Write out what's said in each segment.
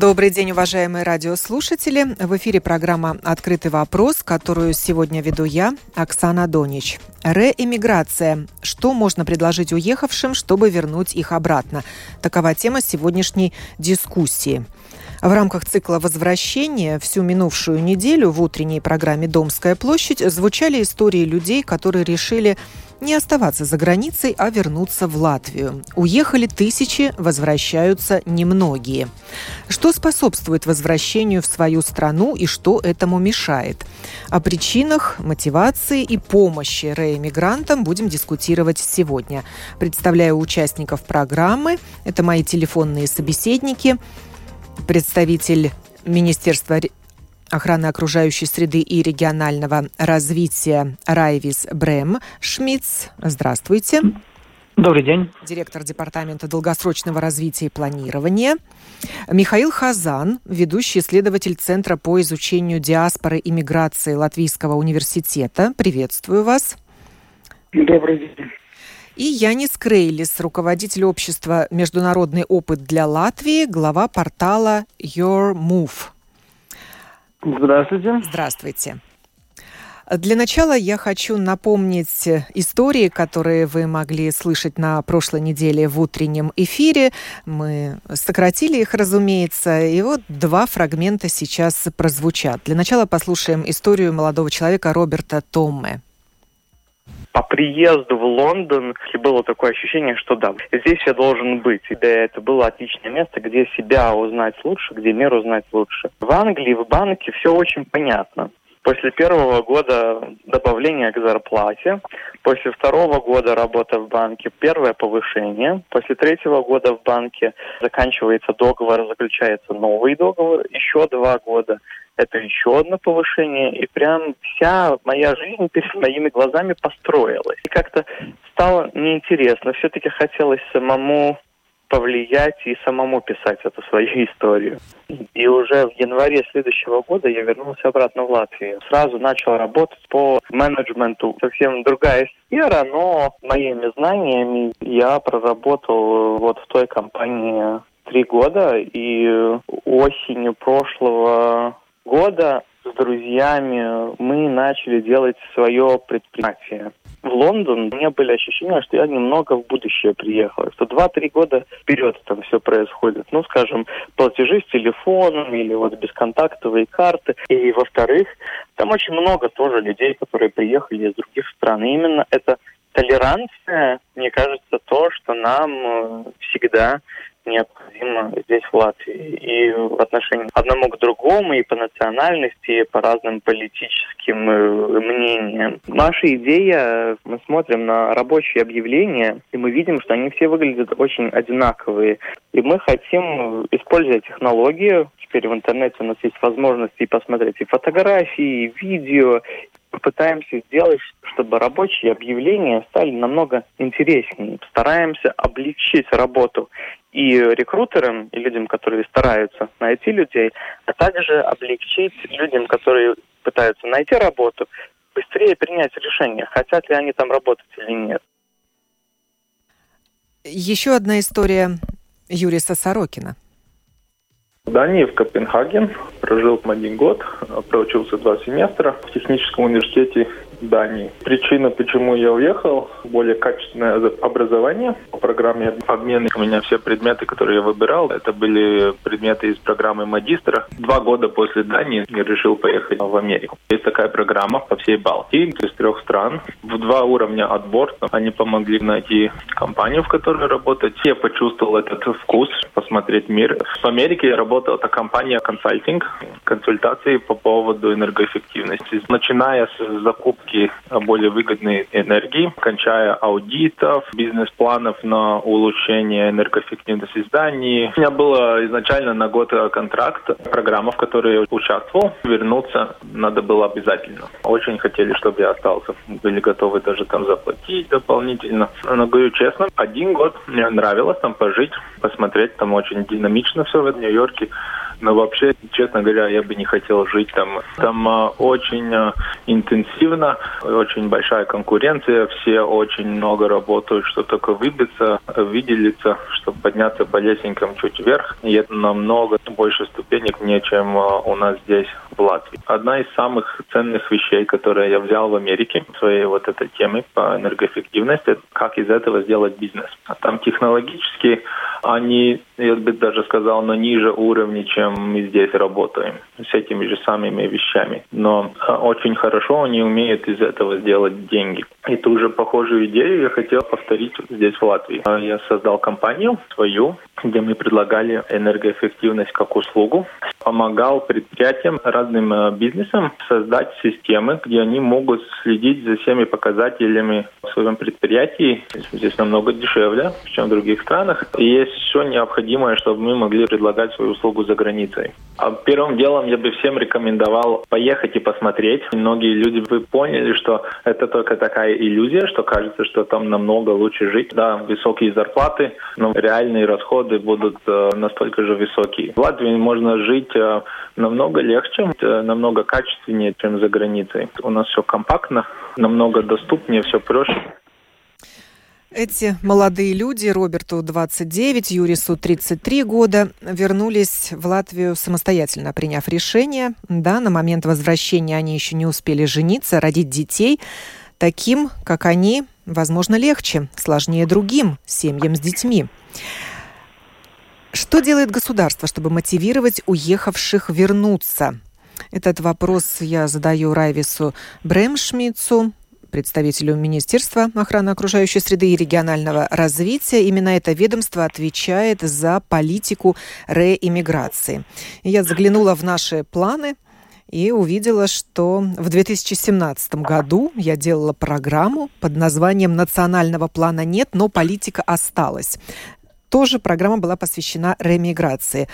Добрый день, уважаемые радиослушатели. В эфире программа «Открытый вопрос», которую сегодня веду я, Оксана Донич. Реэмиграция. Что можно предложить уехавшим, чтобы вернуть их обратно? Такова тема сегодняшней дискуссии. В рамках цикла возвращения всю минувшую неделю в утренней программе «Домская площадь» звучали истории людей, которые решили не оставаться за границей, а вернуться в Латвию. Уехали тысячи, возвращаются немногие. Что способствует возвращению в свою страну и что этому мешает? О причинах, мотивации и помощи реэмигрантам будем дискутировать сегодня. Представляю участников программы. Это мои телефонные собеседники – представитель Министерства охраны окружающей среды и регионального развития Райвис Брем Шмидц. Здравствуйте. Добрый день. Директор Департамента долгосрочного развития и планирования. Михаил Хазан, ведущий исследователь Центра по изучению диаспоры и миграции Латвийского университета. Приветствую вас. Добрый день и Янис Крейлис, руководитель общества «Международный опыт для Латвии», глава портала Your Move. Здравствуйте. Здравствуйте. Для начала я хочу напомнить истории, которые вы могли слышать на прошлой неделе в утреннем эфире. Мы сократили их, разумеется, и вот два фрагмента сейчас прозвучат. Для начала послушаем историю молодого человека Роберта Томме по приезду в Лондон было такое ощущение, что да, здесь я должен быть. И это было отличное место, где себя узнать лучше, где мир узнать лучше. В Англии, в банке все очень понятно. После первого года добавления к зарплате, после второго года работы в банке первое повышение, после третьего года в банке заканчивается договор, заключается новый договор, еще два года это еще одно повышение, и прям вся моя жизнь перед моими глазами построилась. И как-то стало неинтересно. Все-таки хотелось самому повлиять и самому писать эту свою историю. И уже в январе следующего года я вернулся обратно в Латвию. Сразу начал работать по менеджменту. Совсем другая сфера, но моими знаниями я проработал вот в той компании три года, и осенью прошлого года с друзьями мы начали делать свое предприятие. В Лондон у меня были ощущения, что я немного в будущее приехал, что два-три года вперед там все происходит. Ну, скажем, платежи с телефоном или вот бесконтактовые карты. И, во-вторых, там очень много тоже людей, которые приехали из других стран. И именно это толерантная, мне кажется, то, что нам э, всегда необходимо здесь, в Латвии. И в отношении одному к другому, и по национальности, и по разным политическим э, мнениям. Наша идея, мы смотрим на рабочие объявления, и мы видим, что они все выглядят очень одинаковые. И мы хотим, используя технологию, теперь в интернете у нас есть возможности посмотреть и фотографии, и видео, пытаемся сделать, чтобы рабочие объявления стали намного интереснее. Стараемся облегчить работу и рекрутерам, и людям, которые стараются найти людей, а также облегчить людям, которые пытаются найти работу, быстрее принять решение, хотят ли они там работать или нет. Еще одна история Юриса Сорокина. В Дании, в Копенгаген, прожил один год, проучился два семестра в техническом университете Дании. Причина, почему я уехал, более качественное образование. По программе обмена у меня все предметы, которые я выбирал, это были предметы из программы магистра. Два года после Дании я решил поехать в Америку. Есть такая программа по всей Балтии, из трех стран. В два уровня отбор. Они помогли найти компанию, в которой работать. Я почувствовал этот вкус, посмотреть мир. В Америке я работал, это компания консалтинг, консультации по поводу энергоэффективности. Начиная с закупки поиски более выгодной энергии, кончая аудитов, бизнес-планов на улучшение энергоэффективности зданий. У меня было изначально на год контракт, программа, в которой я участвовал. Вернуться надо было обязательно. Очень хотели, чтобы я остался. Были готовы даже там заплатить дополнительно. Но говорю честно, один год мне нравилось там пожить, посмотреть. Там очень динамично все в Нью-Йорке. Но вообще, честно говоря, я бы не хотел жить там. Там а, очень а, интенсивно, очень большая конкуренция, все очень много работают, что только выбиться, выделиться, чтобы подняться по лесенкам чуть вверх. И это намного больше ступенек, не чем а, у нас здесь в Латвии. Одна из самых ценных вещей, которые я взял в Америке, своей вот этой темы по энергоэффективности, как из этого сделать бизнес. А там технологически они, я бы даже сказал, на ниже уровне, чем мы здесь работаем с этими же самыми вещами. Но а, очень хорошо они умеют из этого сделать деньги. И ту же похожую идею я хотел повторить здесь, в Латвии. А, я создал компанию свою, где мы предлагали энергоэффективность как услугу. Помогал предприятиям, разным а, бизнесам создать системы, где они могут следить за всеми показателями в своем предприятии. Здесь намного дешевле, чем в других странах. И есть все необходимое, чтобы мы могли предлагать свою услугу за границей. А первым делом я бы всем рекомендовал поехать и посмотреть. Многие люди бы поняли, что это только такая иллюзия, что кажется, что там намного лучше жить. Да, высокие зарплаты, но реальные расходы будут э, настолько же высокие. В Латвии можно жить э, намного легче, э, намного качественнее, чем за границей. У нас все компактно, намного доступнее, все проще. Эти молодые люди, Роберту 29, Юрису 33 года, вернулись в Латвию самостоятельно, приняв решение. Да, на момент возвращения они еще не успели жениться, родить детей. Таким, как они, возможно, легче, сложнее другим семьям с детьми. Что делает государство, чтобы мотивировать уехавших вернуться? Этот вопрос я задаю Райвису Бремшмицу, представителю Министерства охраны окружающей среды и регионального развития. Именно это ведомство отвечает за политику реиммиграции. Я заглянула в наши планы и увидела, что в 2017 году я делала программу под названием «Национального плана нет, но политика осталась». Тоже программа была посвящена реэмиграции.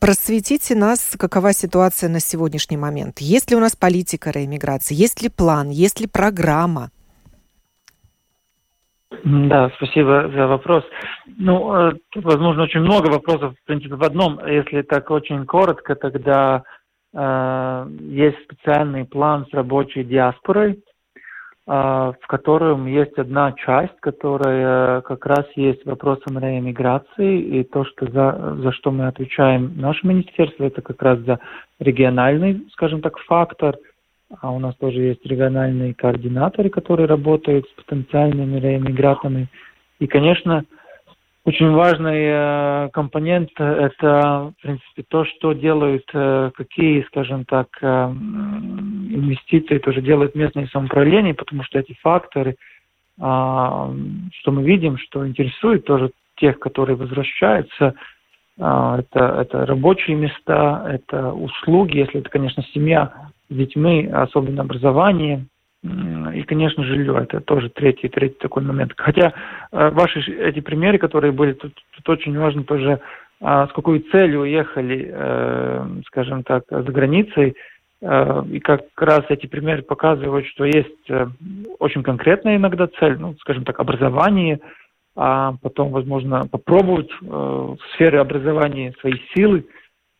Просветите нас, какова ситуация на сегодняшний момент. Есть ли у нас политика реэмиграции? Есть ли план? Есть ли программа? Да, спасибо за вопрос. Ну, э, тут, возможно, очень много вопросов, в принципе, в одном. Если так очень коротко, тогда э, есть специальный план с рабочей диаспорой, в котором есть одна часть, которая как раз есть вопросом реэмиграции, и то, что за, за что мы отвечаем наше министерство, это как раз за региональный, скажем так, фактор, а у нас тоже есть региональные координаторы, которые работают с потенциальными реэмигрантами. И, конечно, очень важный э, компонент – это, в принципе, то, что делают, э, какие, скажем так, э, инвестиции тоже делает местное самоуправление, потому что эти факторы, что мы видим, что интересует тоже тех, которые возвращаются, это, это рабочие места, это услуги, если это, конечно, семья с детьми, особенно образование, и, конечно, жилье. Это тоже третий, третий такой момент. Хотя э, ваши эти примеры, которые были, тут, тут очень важно тоже, а, с какой целью уехали, э, скажем так, за границей. Э, и как раз эти примеры показывают, что есть очень конкретная иногда цель, ну, скажем так, образование, а потом, возможно, попробовать в сфере образования свои силы,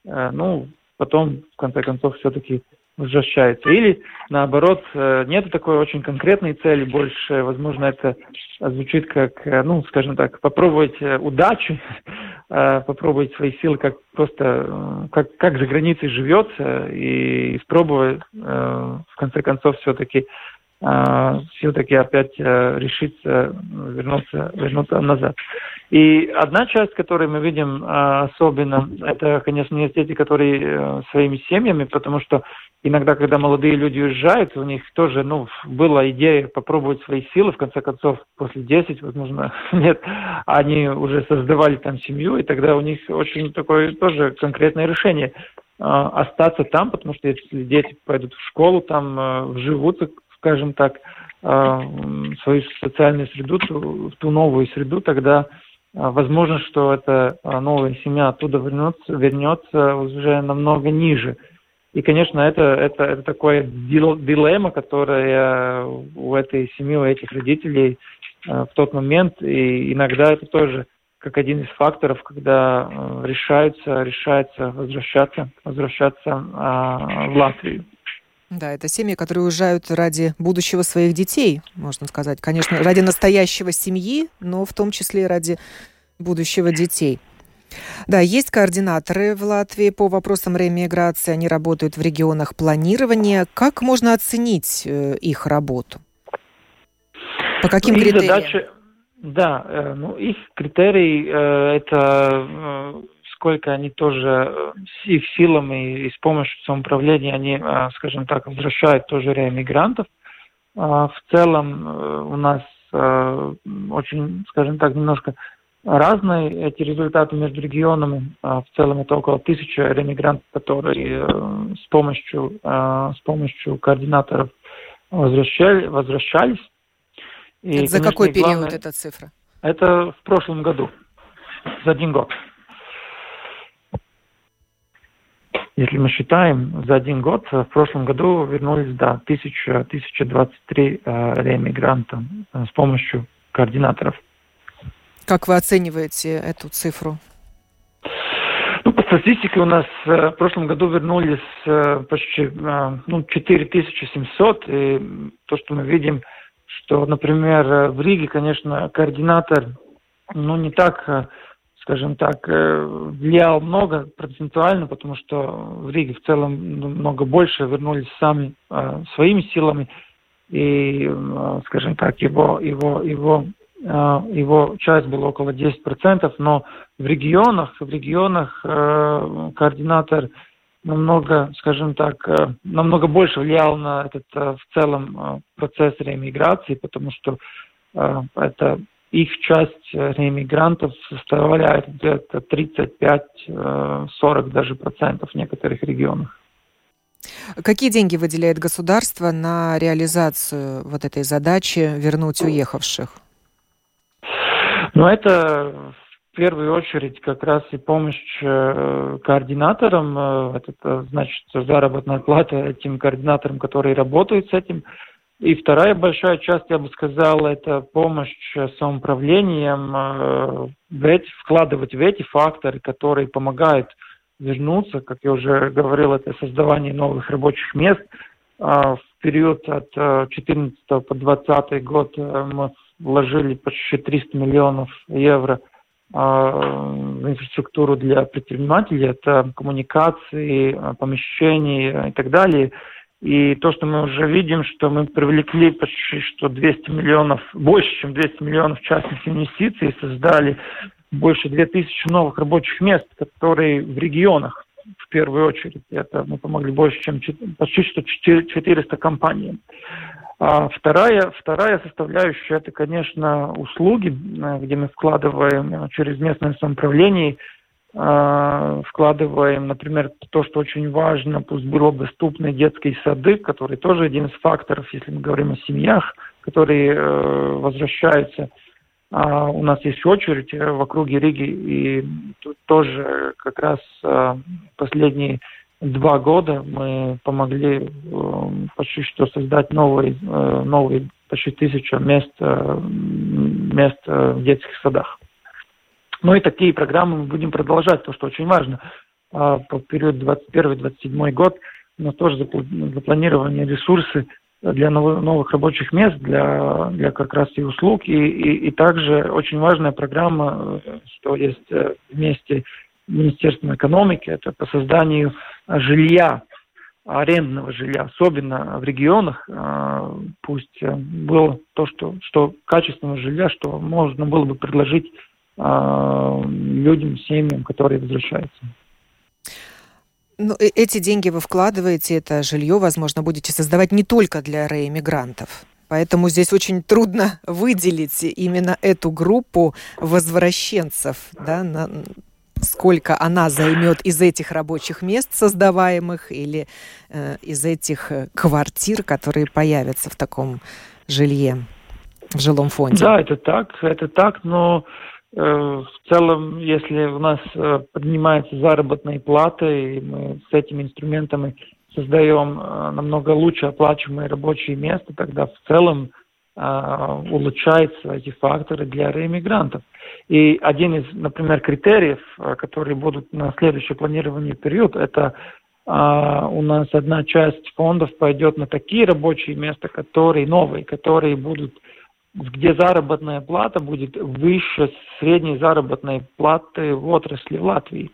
ну, потом, в конце концов, все-таки возвращается. Или, наоборот, э, нет такой очень конкретной цели, больше, возможно, это звучит как, э, ну, скажем так, попробовать э, удачи, попробовать свои силы, как просто, как, как за границей живется, и испробовать, в конце концов, все-таки все-таки опять решиться вернуться, вернуться назад. И одна часть, которую мы видим особенно, это, конечно, дети, которые своими семьями, потому что иногда, когда молодые люди уезжают, у них тоже, ну, была идея попробовать свои силы, в конце концов, после 10, возможно, нет, они уже создавали там семью, и тогда у них очень такое тоже конкретное решение э, остаться там, потому что если дети пойдут в школу, там э, вживутся скажем так, свою социальную среду, в ту новую среду, тогда возможно, что эта новая семья оттуда вернется, вернется уже намного ниже. И, конечно, это, это, это такое дилемма, которая у этой семьи, у этих родителей в тот момент, и иногда это тоже как один из факторов, когда э, решаются, решается возвращаться, возвращаться э, в Латвию. Да, это семьи, которые уезжают ради будущего своих детей, можно сказать. Конечно, ради настоящего семьи, но в том числе и ради будущего детей. Да, есть координаторы в Латвии по вопросам реэмиграции. Они работают в регионах планирования. Как можно оценить э, их работу? По каким их критериям? Задача, да, э, ну их критерий э, это сколько они тоже с их силами и с помощью самоуправления они, скажем так, возвращают тоже реэмигрантов. В целом у нас очень, скажем так, немножко разные эти результаты между регионами. В целом это около тысячи реэмигрантов, которые с помощью, с помощью координаторов возвращали, возвращались. И, это за конечно, какой период главное, эта цифра? Это в прошлом году, за один год. Если мы считаем, за один год, в прошлом году вернулись, да, 1000, 1023 э, реэмигранта э, с помощью координаторов. Как вы оцениваете эту цифру? Ну, по статистике у нас э, в прошлом году вернулись э, почти э, ну, 4700, и то, что мы видим, что, например, в Риге, конечно, координатор, ну, не так, э, скажем так, э, влиял много процентуально, потому что в Риге в целом ну, много больше вернулись сами э, своими силами, и, скажем так, его, его, его, его часть была около 10%, но в регионах, в регионах координатор намного, скажем так, э, намного больше влиял на этот э, в целом э, процесс реэмиграции, потому что это их часть реэмигрантов составляет где-то 35-40 даже процентов в некоторых регионах. Какие деньги выделяет государство на реализацию вот этой задачи вернуть уехавших? Ну, это в первую очередь как раз и помощь э, координаторам, э, это э, значит заработная плата этим координаторам, которые работают с этим. И вторая большая часть, я бы сказал, это помощь самоуправлением, в эти, вкладывать в эти факторы, которые помогают вернуться, как я уже говорил, это создавание новых рабочих мест. В период от 2014 по 2020 год мы вложили почти 300 миллионов евро – а, инфраструктуру для предпринимателей, это коммуникации, а, помещения и так далее. И то, что мы уже видим, что мы привлекли почти что 200 миллионов, больше, чем 200 миллионов частных инвестиций, создали больше 2000 новых рабочих мест, которые в регионах в первую очередь. Это мы помогли больше, чем почти что 400 компаниям. А вторая, вторая составляющая – это, конечно, услуги, э, где мы вкладываем э, через местное самоуправление, э, вкладываем, например, то, что очень важно, пусть было доступны детские сады, которые тоже один из факторов, если мы говорим о семьях, которые возвращаются. А у нас есть очередь в округе Риги, и тут тоже как раз последние два года мы помогли э, почти что создать новые, э, новые почти тысячу мест, э, мест в детских садах. Ну и такие программы мы будем продолжать, то, что очень важно. А по период 21-27 год у нас тоже запланированы ресурсы для новых рабочих мест, для, для как раз и услуг. И, и, и также очень важная программа, что есть вместе Министерством экономики, это по созданию жилья, арендного жилья, особенно в регионах, а, пусть э, было то, что, что качественного жилья, что можно было бы предложить а, людям, семьям, которые возвращаются. Ну, э, эти деньги вы вкладываете, это жилье, возможно, будете создавать не только для реэмигрантов. Поэтому здесь очень трудно выделить именно эту группу возвращенцев. Да, на... сколько она займет из этих рабочих мест создаваемых или э, из этих э, квартир, которые появятся в таком жилье, в жилом фонде. Да, это так, это так, но э, в целом, если у нас э, поднимаются заработные платы, и мы с этими инструментами создаем э, намного лучше оплачиваемые рабочие места, тогда в целом э, улучшаются эти факторы для реиммигрантов. И один из, например, критериев, э, которые будут на следующий планирование период, это а, у нас одна часть фондов пойдет на такие рабочие места, которые новые, которые будут, где заработная плата будет выше средней заработной платы в отрасли в Латвии.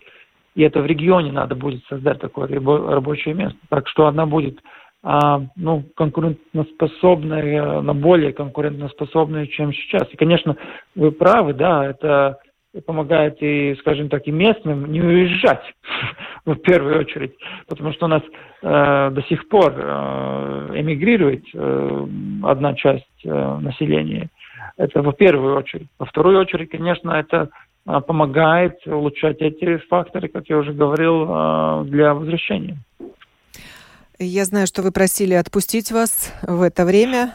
И это в регионе надо будет создать такое рабочее место. Так что она будет ну, конкурентоспособная, на более конкурентоспособная, чем сейчас. И, конечно, вы правы, да, это помогает и, скажем так, и местным не уезжать в первую очередь, потому что у нас э, до сих пор э, эмигрирует э, одна часть э, населения. Это во первую очередь. Во вторую очередь, конечно, это э, помогает улучшать эти факторы, как я уже говорил, э, для возвращения. Я знаю, что вы просили отпустить вас в это время.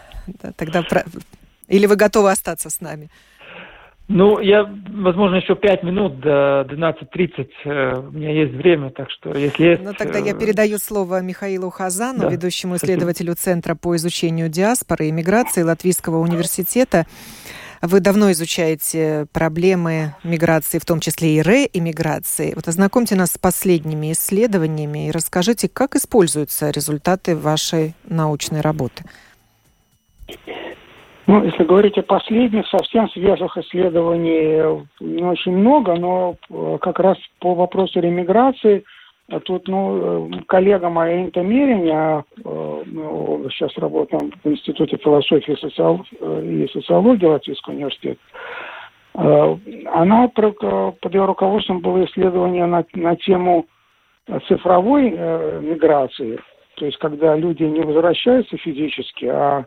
Тогда или вы готовы остаться с нами? Ну, я, возможно, еще пять минут до 12.30 э, у меня есть время, так что если есть... Ну, тогда я э, передаю слово Михаилу Хазану, да, ведущему исследователю спасибо. Центра по изучению диаспоры и миграции Латвийского университета. Вы давно изучаете проблемы миграции, в том числе и реиммиграции. Вот ознакомьте нас с последними исследованиями и расскажите, как используются результаты вашей научной работы. Ну, если говорить о последних, совсем свежих исследований не очень много, но э, как раз по вопросу ремиграции тут, ну, э, коллега моя Инта Мериня, мы сейчас работаем в Институте философии и социологии Латвийского университета, она под ее руководством было исследование на, на тему цифровой миграции, то есть когда люди не возвращаются физически, а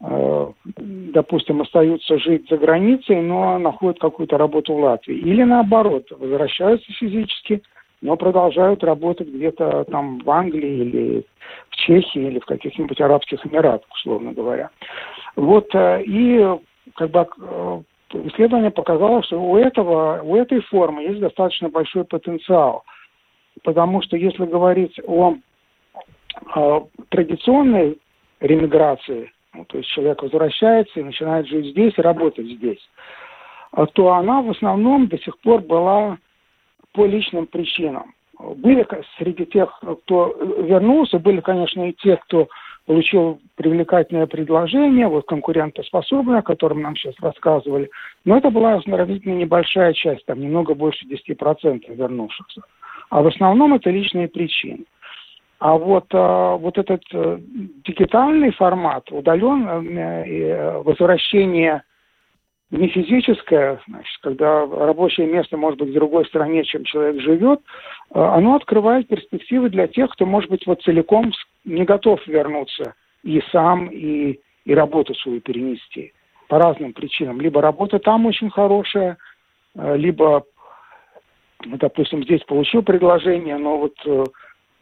Э, допустим, остаются жить за границей, но находят какую-то работу в Латвии. Или наоборот, возвращаются физически, но продолжают работать где-то там в Англии или в Чехии или в каких-нибудь Арабских Эмиратах, условно говоря. Вот, э, и как бы э, исследование показало, что у этого, у этой формы есть достаточно большой потенциал. Потому что если говорить о, о традиционной ремиграции, ну, то есть человек возвращается и начинает жить здесь и работать здесь, то она в основном до сих пор была по личным причинам. Были среди тех, кто вернулся, были, конечно, и те, кто получил привлекательное предложение, вот конкурентоспособное, о котором нам сейчас рассказывали, но это была сравнительно небольшая часть, там немного больше 10% вернувшихся. А в основном это личные причины. А вот, а, вот этот э, дигитальный формат, удаленное э, возвращение не физическое, значит, когда рабочее место может быть в другой стране, чем человек живет, э, оно открывает перспективы для тех, кто, может быть, вот целиком не готов вернуться и сам, и, и работу свою перенести по разным причинам. Либо работа там очень хорошая, либо, допустим, здесь получил предложение, но вот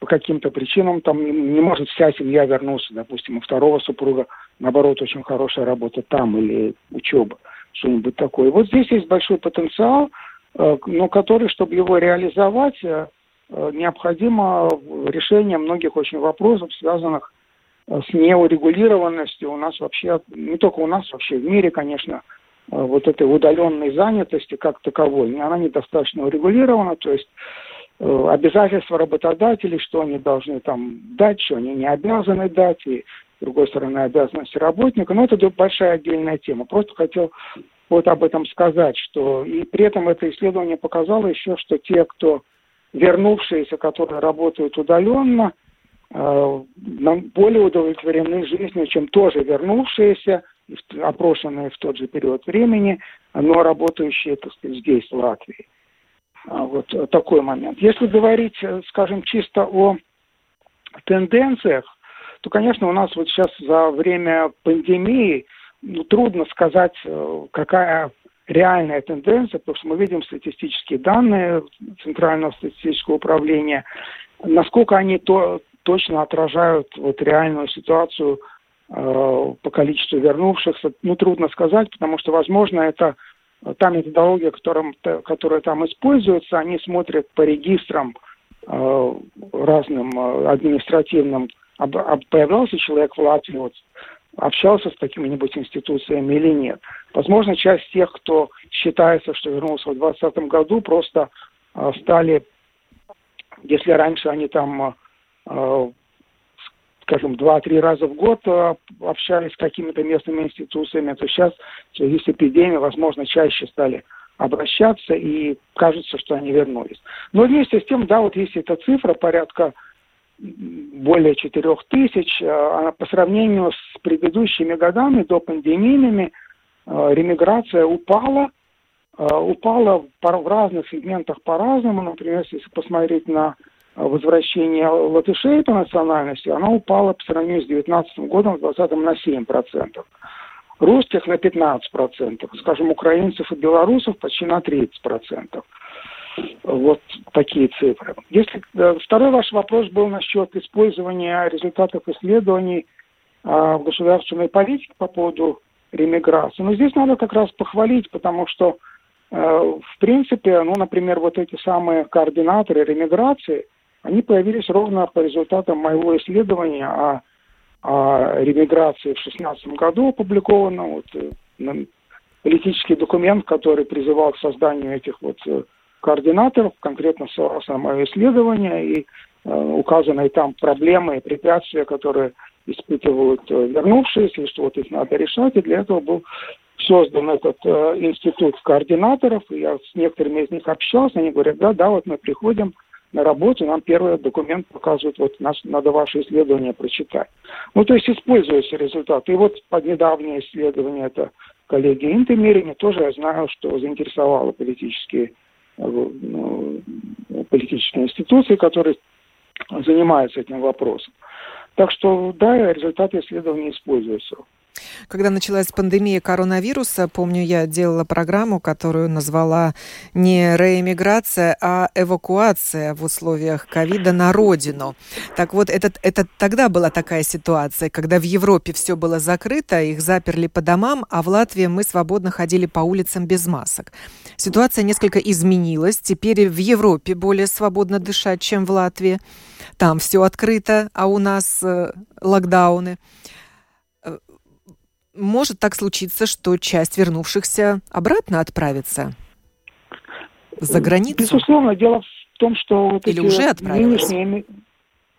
по каким-то причинам там не может вся семья вернуться, допустим, у второго супруга, наоборот, очень хорошая работа там или учеба, что-нибудь такое. Вот здесь есть большой потенциал, э, но который, чтобы его реализовать, э, э, необходимо решение многих очень вопросов, связанных с неурегулированностью у нас вообще, не только у нас, вообще в мире, конечно, вот этой удаленной занятости как таковой, она недостаточно урегулирована, то есть обязательства работодателей, что они должны там дать, что они не обязаны дать, и другой стороны обязанности работника. Но это большая отдельная тема. Просто хотел вот об этом сказать, что и при этом это исследование показало еще, что те, кто вернувшиеся, которые работают удаленно, э, более удовлетворены жизнью, чем тоже вернувшиеся, опрошенные в тот же период времени, но работающие, так сказать, здесь, в Латвии. А, вот э, такой момент. Если говорить, э, скажем, чисто о тенденциях, то, конечно, у нас вот сейчас за время пандемии ну, трудно сказать, э, какая реальная тенденция, потому что мы видим статистические данные Центрального статистического управления, насколько они то, точно отражают вот реальную ситуацию э, по количеству вернувшихся, ну, трудно сказать, потому что, возможно, это та методология, которым, которая там используется, они смотрят по регистрам э, разным э, административным, об, об, появлялся человек в Латвии, вот, общался с какими-нибудь институциями или нет. Возможно, часть тех, кто считается, что вернулся в 2020 году, просто э, стали, если раньше они там э, скажем, два-три раза в год э, общались с какими-то местными институциями, то сейчас в связи с эпидемией, возможно, чаще стали обращаться, и кажется, что они вернулись. Но вместе с тем, да, вот есть эта цифра, порядка более 4 тысяч, э, по сравнению с предыдущими годами, до пандемийными, э, ремиграция упала, упала в разных сегментах по-разному. Например, если посмотреть на возвращение латышей по национальности, она упала по сравнению с 2019 годом, 2020 на 7%. Русских на 15%, скажем, украинцев и белорусов почти на 30%. Вот такие цифры. Если э, второй ваш вопрос был насчет использования результатов исследований а, в государственной политике по поводу ремиграции. Но здесь надо как раз похвалить, потому что э, в принципе, ну, например, вот эти самые координаторы ремиграции, они появились ровно по результатам моего исследования о, о ремиграции в 2016 году опубликованном. Вот, э, политический документ, который призывал к созданию этих вот координаторов, конкретно ссылался на мое исследование, и э, указаны там проблемы и препятствия, которые испытывают э, вернувшиеся, что вот их надо решать, и для этого был создан этот э, институт координаторов, и я с некоторыми из них общался, они говорят, да, да, вот мы приходим, на работе, нам первый документ показывает, вот нас, надо ваше исследование прочитать. Ну, то есть используются результаты. И вот под недавнее исследование, это коллеги Интемерини, тоже я знаю, что заинтересовало политические, политические институции, которые занимаются этим вопросом. Так что, да, результаты исследования используются. Когда началась пандемия коронавируса, помню, я делала программу, которую назвала не реэмиграция, а эвакуация в условиях ковида на родину. Так вот, это, это тогда была такая ситуация, когда в Европе все было закрыто, их заперли по домам, а в Латвии мы свободно ходили по улицам без масок. Ситуация несколько изменилась. Теперь в Европе более свободно дышать, чем в Латвии. Там все открыто, а у нас э, локдауны может так случиться, что часть вернувшихся обратно отправится за границу? Безусловно, дело в том, что вот Или эти уже нынешние,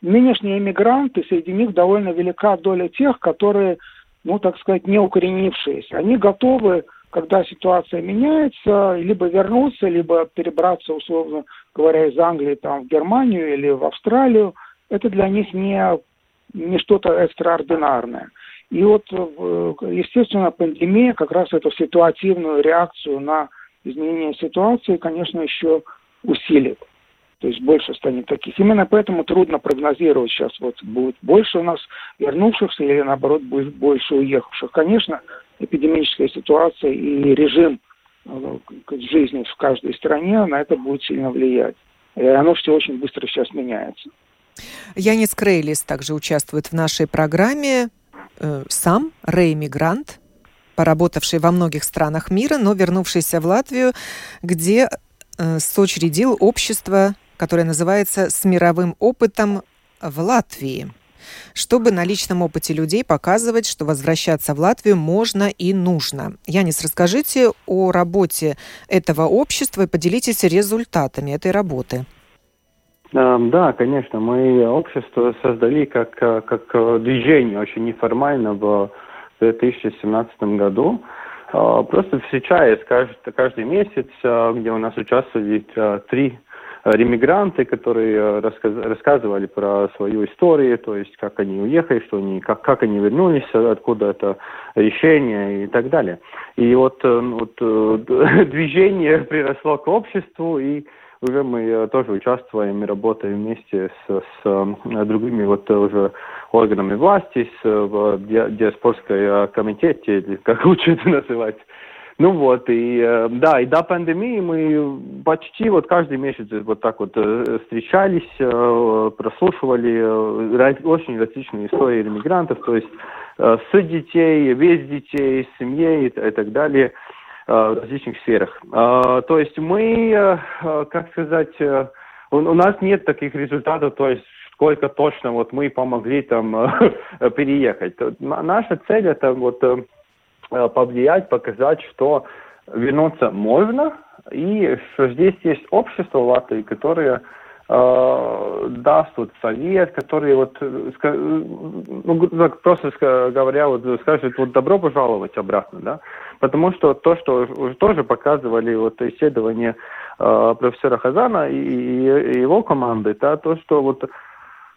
нынешние иммигранты, среди них довольно велика доля тех, которые, ну, так сказать, не укоренившиеся. Они готовы, когда ситуация меняется, либо вернуться, либо перебраться, условно говоря, из Англии там, в Германию или в Австралию. Это для них не, не что-то экстраординарное. И вот, э, естественно, пандемия как раз эту ситуативную реакцию на изменение ситуации, конечно, еще усилит. То есть больше станет таких. Именно поэтому трудно прогнозировать сейчас, вот будет больше у нас вернувшихся или наоборот будет больше уехавших. Конечно, эпидемическая ситуация и режим э, жизни в каждой стране на это будет сильно влиять. И оно все очень быстро сейчас меняется. Янис Крейлис также участвует в нашей программе. Э, сам реэмигрант, поработавший во многих странах мира, но вернувшийся в Латвию, где э, сочредил общество, которое называется «С мировым опытом в Латвии» чтобы на личном опыте людей показывать, что возвращаться в Латвию можно и нужно. Янис, расскажите о работе этого общества и поделитесь результатами этой работы. Эм, да, конечно, мы общество создали как, э, как э, движение очень неформально в 2017 году. Э, просто встречаясь каждый, каждый месяц, где у нас участвовали три ремигранты, которые рассказ, рассказывали про свою историю, то есть как они уехали, что они, как, как они вернулись, откуда это решение и так далее. И вот, вот движение приросло к обществу, и уже мы э, тоже участвуем и работаем вместе с, с э, другими вот э, уже органами власти, с диаспорской комитете, как лучше это называть, Ну вот, и э, да, и до пандемии мы почти вот каждый месяц вот так вот э, встречались, э, прослушивали очень различные истории иммигрантов, то есть с детей, без детей, с семьей и так далее в различных сферах. То есть мы, как сказать, у нас нет таких результатов, то есть сколько точно вот мы помогли там переехать. Наша цель это вот повлиять, показать, что вернуться можно, и что здесь есть общество в Латвии, которое э, даст вот совет, который вот, э, ну, просто говоря, вот скажет, вот добро пожаловать обратно, да, потому что то, что уже тоже показывали вот исследования э, профессора Хазана и, и его команды, да, то, что вот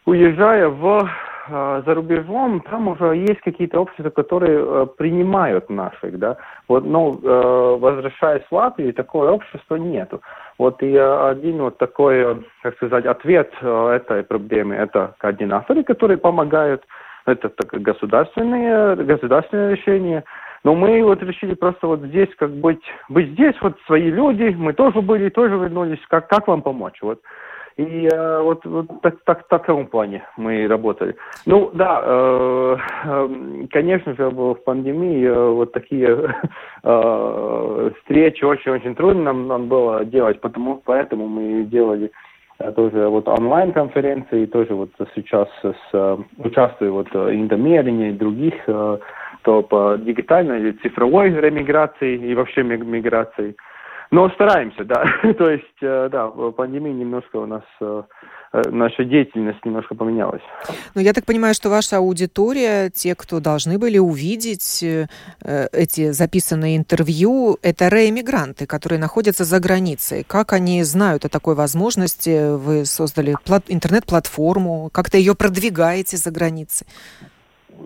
уезжая в а, за рубежом, там уже есть какие-то общества, которые э, принимают наших, да. Вот, но э, возвращаясь в Латвию, такое общество нету. Вот и один вот такой, как сказать, ответ э, этой проблемы, это координаторы, которые помогают, это так, государственные, государственные решения. Но мы вот решили просто вот здесь как быть, быть здесь, вот свои люди, мы тоже были, тоже вернулись, как, как вам помочь, вот. И э, вот, вот так, так, в таком плане мы работали. Ну да, э, э, конечно же, в пандемии э, вот такие э, встречи очень-очень трудно нам, нам было делать, потому, поэтому мы делали э, тоже вот онлайн-конференции, тоже вот сейчас с, э, участвую вот в Индомерине и других, э, то по дигитальной или цифровой ремиграции и вообще миграции. Но стараемся, да. То есть, э, да, пандемия немножко у нас э, э, наша деятельность немножко поменялась. Ну, я так понимаю, что ваша аудитория, те, кто должны были увидеть эти записанные интервью, это реэмигранты, которые находятся за границей. Как они знают о такой возможности? Вы создали интернет-платформу, как-то ее продвигаете за границей?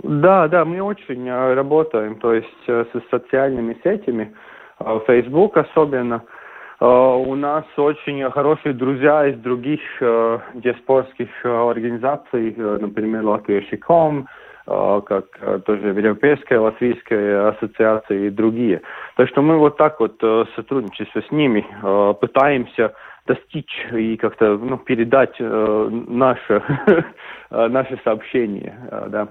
Да, да, мы очень работаем, то есть с социальными сетями. Э, Facebook особенно. Э, у нас очень хорошие друзья из других э, диаспорских организаций, например, Латвия.ком, как тоже Европейская Латвийская ассоциация и другие. Так что мы вот так вот сотрудничество с ними пытаемся достичь и как-то ну, передать наше, наше сообщение. Да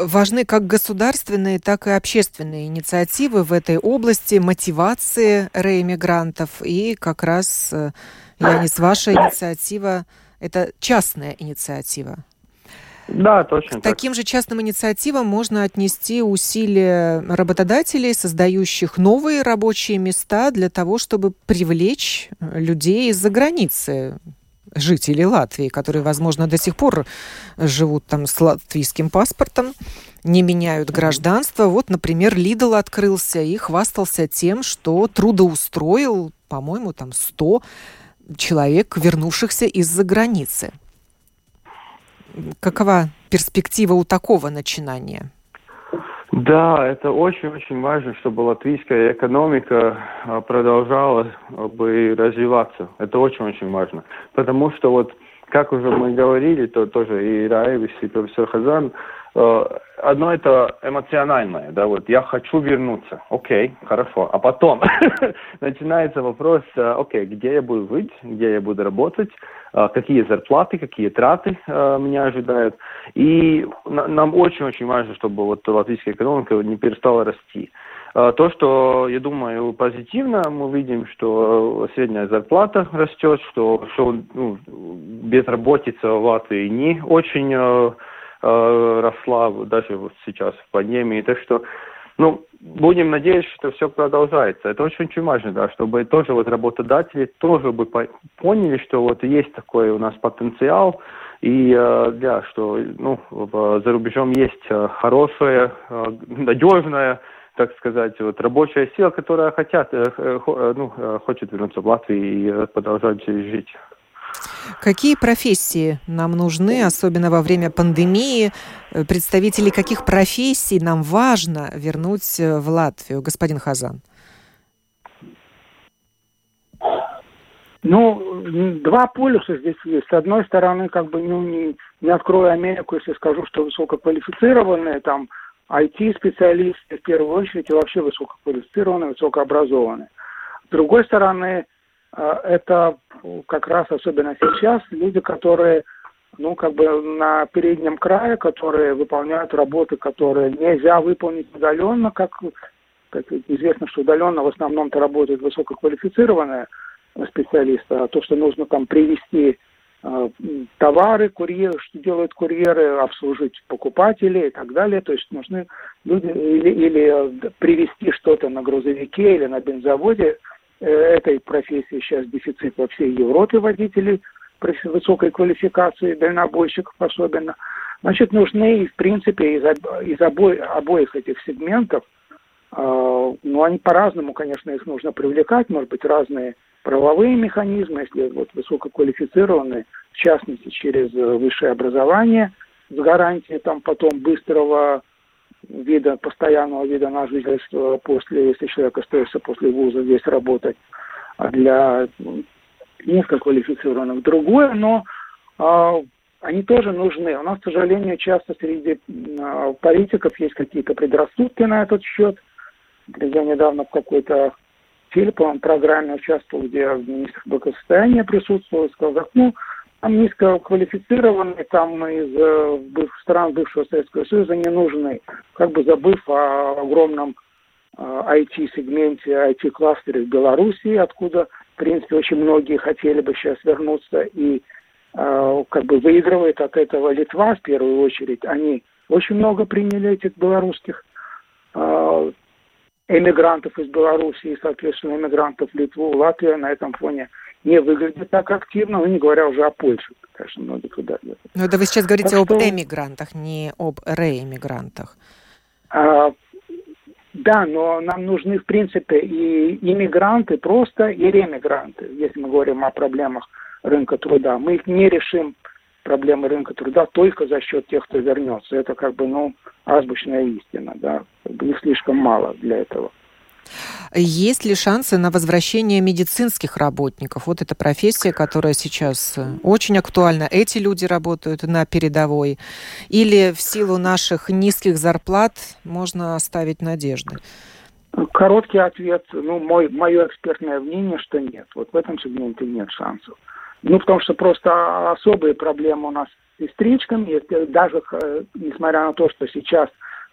важны как государственные, так и общественные инициативы в этой области, мотивации реэмигрантов. И как раз, э, Янис, ваша инициатива – это частная инициатива. Да, точно. К так. таким же частным инициативам можно отнести усилия работодателей, создающих новые рабочие места для того, чтобы привлечь людей из-за границы жителей Латвии, которые, возможно, до сих пор живут там с латвийским паспортом, не меняют гражданство. Вот, например, Лидл открылся и хвастался тем, что трудоустроил, по-моему, там 100 человек, вернувшихся из-за границы. Какова перспектива у такого начинания? Да, это очень-очень важно, чтобы латвийская экономика а, продолжала а, бы развиваться. Это очень-очень важно. Потому что вот, как уже мы говорили, то тоже и Раевис, и профессор Хазан, одно это эмоциональное, да, вот я хочу вернуться, окей, хорошо, а потом начинается вопрос, окей, где я буду жить, где я буду работать, а, какие зарплаты, какие траты меня ожидают. И нам очень-очень важно, чтобы вот латвийская экономика не перестала расти. То, что, я думаю, позитивно, мы видим, что средняя зарплата растет, что, что ну, безработица в Латвии не очень э, росла даже вот сейчас в пандемии. Так что ну, будем надеяться, что все продолжается. Это очень-очень важно, да, чтобы тоже вот работодатели тоже бы поняли, что вот есть такой у нас потенциал, и э, да, что ну, за рубежом есть э, хорошая, э, надежная, так сказать, вот рабочая сила, которая хотят, ну, хочет вернуться в Латвию и продолжать жить. Какие профессии нам нужны, особенно во время пандемии? Э, представители каких профессий нам важно вернуть э, в Латвию, господин Хазан? Ну, два полюса здесь есть. С одной стороны, как бы ну, не, не открою Америку, если скажу, что высококвалифицированные там IT-специалисты в первую очередь и вообще высококвалифицированные, высокообразованные. С другой стороны, э, это как раз особенно сейчас люди, которые ну, как бы на переднем крае, которые выполняют работы, которые нельзя выполнить удаленно, как, как известно, что удаленно в основном-то работают высококвалифицированные специалисты, а то, что нужно там привести э, товары, курьеры, что делают курьеры, обслужить покупателей и так далее. То есть нужны люди или, или привезти что-то на грузовике или на бензоводе. Э, этой профессии сейчас дефицит во всей Европе водителей – высокой квалификации, дальнобойщиков особенно. Значит, нужны, в принципе, из, из обо, обоих этих сегментов, э, ну, они по-разному, конечно, их нужно привлекать, может быть, разные правовые механизмы, если вот высококвалифицированные, в частности, через высшее образование с гарантией там потом быстрого вида, постоянного вида на жительство после, если человек остается после вуза здесь работать. А для низкоквалифицированных. Другое, но а, они тоже нужны. У нас, к сожалению, часто среди а, политиков есть какие-то предрассудки на этот счет. Я недавно в какой-то Филипповом программе участвовал, где министр благосостояния присутствовал и сказал, ну, там низкоквалифицированные, там из э, стран бывшего Советского Союза не нужны, как бы забыв о огромном IT-сегменте, э, IT-кластере в Белоруссии, откуда в принципе, очень многие хотели бы сейчас вернуться и э, как бы выигрывает от этого Литва в первую очередь. Они очень много приняли этих белорусских э, эмигрантов из Белоруссии соответственно, эмигрантов в Литву. Латвия на этом фоне не выглядит так активно, ну, не говоря уже о Польше, конечно, многие туда едут. Ну, это вы сейчас говорите так об что... эмигрантах, не об реэмигрантах. А, да, но нам нужны, в принципе, и иммигранты просто, и ремигранты, если мы говорим о проблемах рынка труда. Мы их не решим, проблемы рынка труда, только за счет тех, кто вернется. Это как бы, ну, азбучная истина, да. Их слишком мало для этого. Есть ли шансы на возвращение медицинских работников? Вот эта профессия, которая сейчас э, очень актуальна. Эти люди работают на передовой. Или в силу наших низких зарплат можно оставить надежды? Короткий ответ, ну, мой, мое экспертное мнение, что нет. Вот в этом сегменте нет шансов. Ну, потому что просто особые проблемы у нас с сестричками, даже э, несмотря на то, что сейчас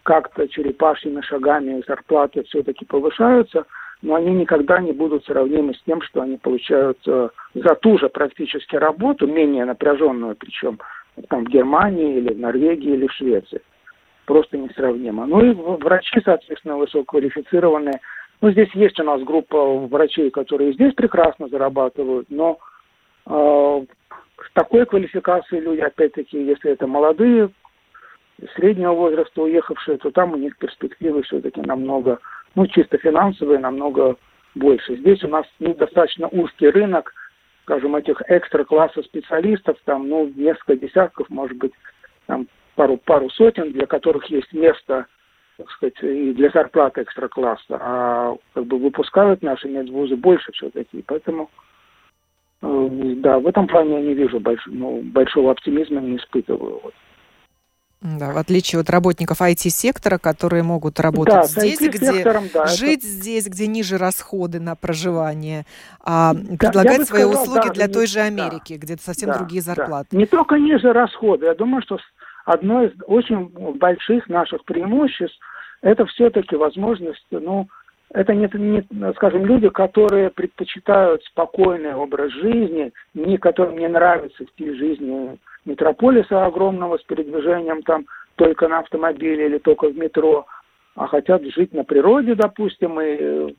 как-то черепашьими шагами зарплаты все-таки повышаются, но они никогда не будут сравнимы с тем, что они получают э, за ту же практически работу, менее напряженную, причем там в Германии или в Норвегии или в Швеции. Просто несравнимо. Ну и врачи, соответственно, высококвалифицированные. Ну, здесь есть у нас группа врачей, которые здесь прекрасно зарабатывают, но э, с такой квалификацией люди, опять-таки, если это молодые среднего возраста уехавшие, то там у них перспективы все-таки намного, ну, чисто финансовые, намного больше. Здесь у нас ну, достаточно узкий рынок, скажем, этих экстра-класса специалистов, там, ну, несколько десятков, может быть, там, пару, пару сотен, для которых есть место, так сказать, и для зарплаты экстра-класса, а как бы выпускают наши медвузы больше все-таки, поэтому э, да, в этом плане я не вижу больш, ну, большого оптимизма, не испытываю. Вот. Да, в отличие от работников IT-сектора, которые могут работать да, здесь, где да, жить это... здесь, где ниже расходы на проживание, а да, предлагать свои сказал, услуги да, для той же Америки, да, где совсем да, другие зарплаты. Да. Не только ниже расходы. Я думаю, что одно из очень больших наших преимуществ это все-таки возможность, ну, это не, не, скажем, люди, которые предпочитают спокойный образ жизни, не которым не нравится стиль жизни метрополиса огромного с передвижением там только на автомобиле или только в метро, а хотят жить на природе, допустим, и э,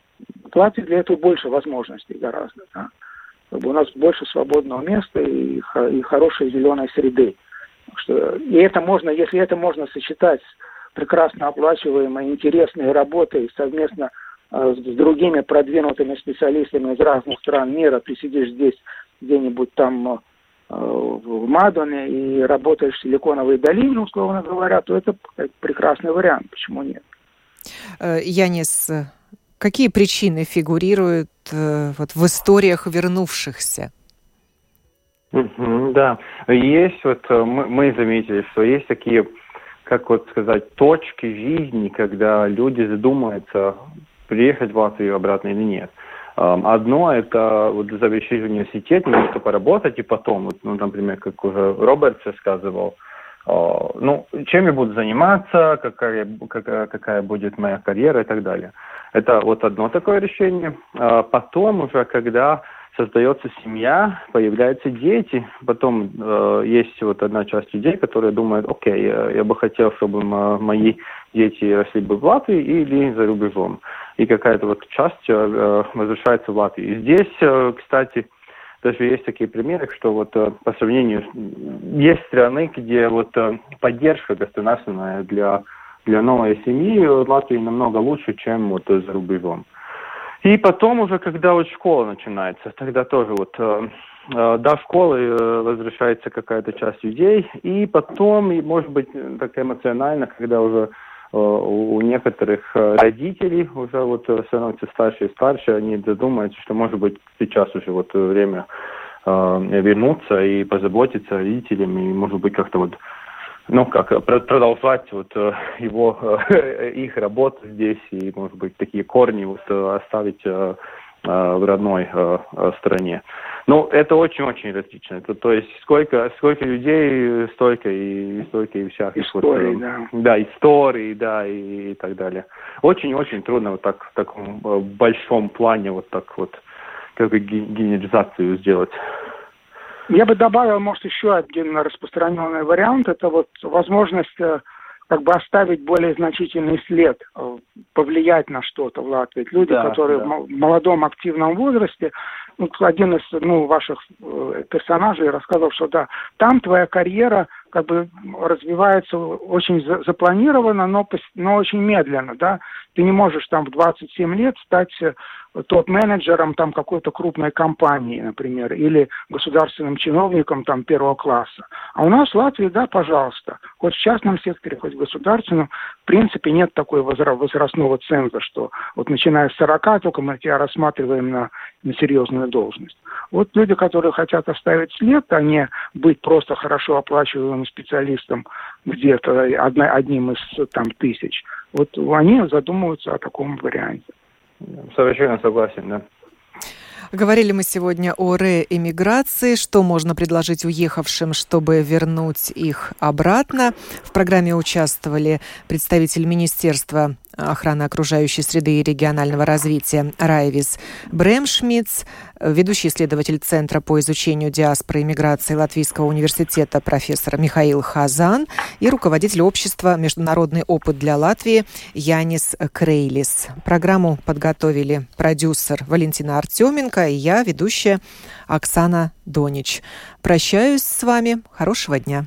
платят для этого больше возможностей гораздо. Да? у нас больше свободного места и, и хорошей зеленой среды. Что, и это можно, если это можно сочетать с прекрасно оплачиваемой, интересной работой совместно э, с другими продвинутыми специалистами из разных стран мира, ты сидишь здесь где-нибудь там э, в Мадоне и работаешь в Силиконовой долине, условно говоря, то это прекрасный вариант. Почему нет? Э, Янис, какие причины фигурируют э, вот, в историях вернувшихся? да, есть вот э, мы, мы заметили, что есть такие как вот сказать, точки жизни, когда люди задумаются, приехать в Латвию обратно или нет. Одно – это вот завершить университет, немножко поработать, и потом, вот, ну, например, как уже Роберт сказывал, ну, чем я буду заниматься, какая, какая, какая будет моя карьера и так далее. Это вот одно такое решение. А потом уже, когда создается семья, появляются дети, потом э, есть вот одна часть людей, которые думают, окей, я, я бы хотел, чтобы мои дети росли бы в Латвии или за рубежом. И какая-то вот часть э, возвращается в Латвию. И здесь, э, кстати, даже есть такие примеры, что вот э, по сравнению, есть страны, где вот э, поддержка государственная для, для новой семьи в Латвии намного лучше, чем вот за рубежом. И потом уже, когда вот школа начинается, тогда тоже вот э, э, до школы э, возвращается какая-то часть людей, и потом, и, может быть, так эмоционально, когда уже у некоторых родителей уже вот становятся старше и старше, они задумаются, что, может быть, сейчас уже вот время вернуться и позаботиться родителями, и, может быть, как-то вот ну, как продолжать вот э, его, э, их работу здесь и, может быть, такие корни вот э, оставить в родной стране. Ну, это очень-очень различно. То, то есть сколько, сколько людей, столько и столько и всяких. Истории, вот, да. Да, истории, да, и, и так далее. Очень-очень трудно вот так в таком большом плане вот так вот как генерализацию сделать. Я бы добавил, может, еще один распространенный вариант. Это вот возможность э, как бы оставить более значительный след, э, повлиять на что-то в Латвии. Люди, да, которые да. в молодом активном возрасте, ну, один из ну, ваших э, персонажей рассказал, что да, там твоя карьера как бы развивается очень запланированно, но, но очень медленно, да. Ты не можешь там в 27 лет стать топ-менеджером там какой-то крупной компании, например, или государственным чиновником там первого класса. А у нас в Латвии, да, пожалуйста, хоть в частном секторе, хоть в государственном, в принципе нет такой возрастного ценза, что вот начиная с 40 только мы тебя рассматриваем на, на серьезную должность. Вот люди, которые хотят оставить след, а не быть просто хорошо оплачиваемым специалистом где-то одним из там тысяч, вот они задумываются о таком варианте. Совершенно согласен, да. Говорили мы сегодня о реэмиграции, что можно предложить уехавшим, чтобы вернуть их обратно. В программе участвовали представитель Министерства охраны окружающей среды и регионального развития Райвис Бремшмитц, ведущий исследователь Центра по изучению диаспоры и миграции Латвийского университета профессор Михаил Хазан и руководитель общества «Международный опыт для Латвии» Янис Крейлис. Программу подготовили продюсер Валентина Артеменко и я, ведущая Оксана Донич. Прощаюсь с вами. Хорошего дня.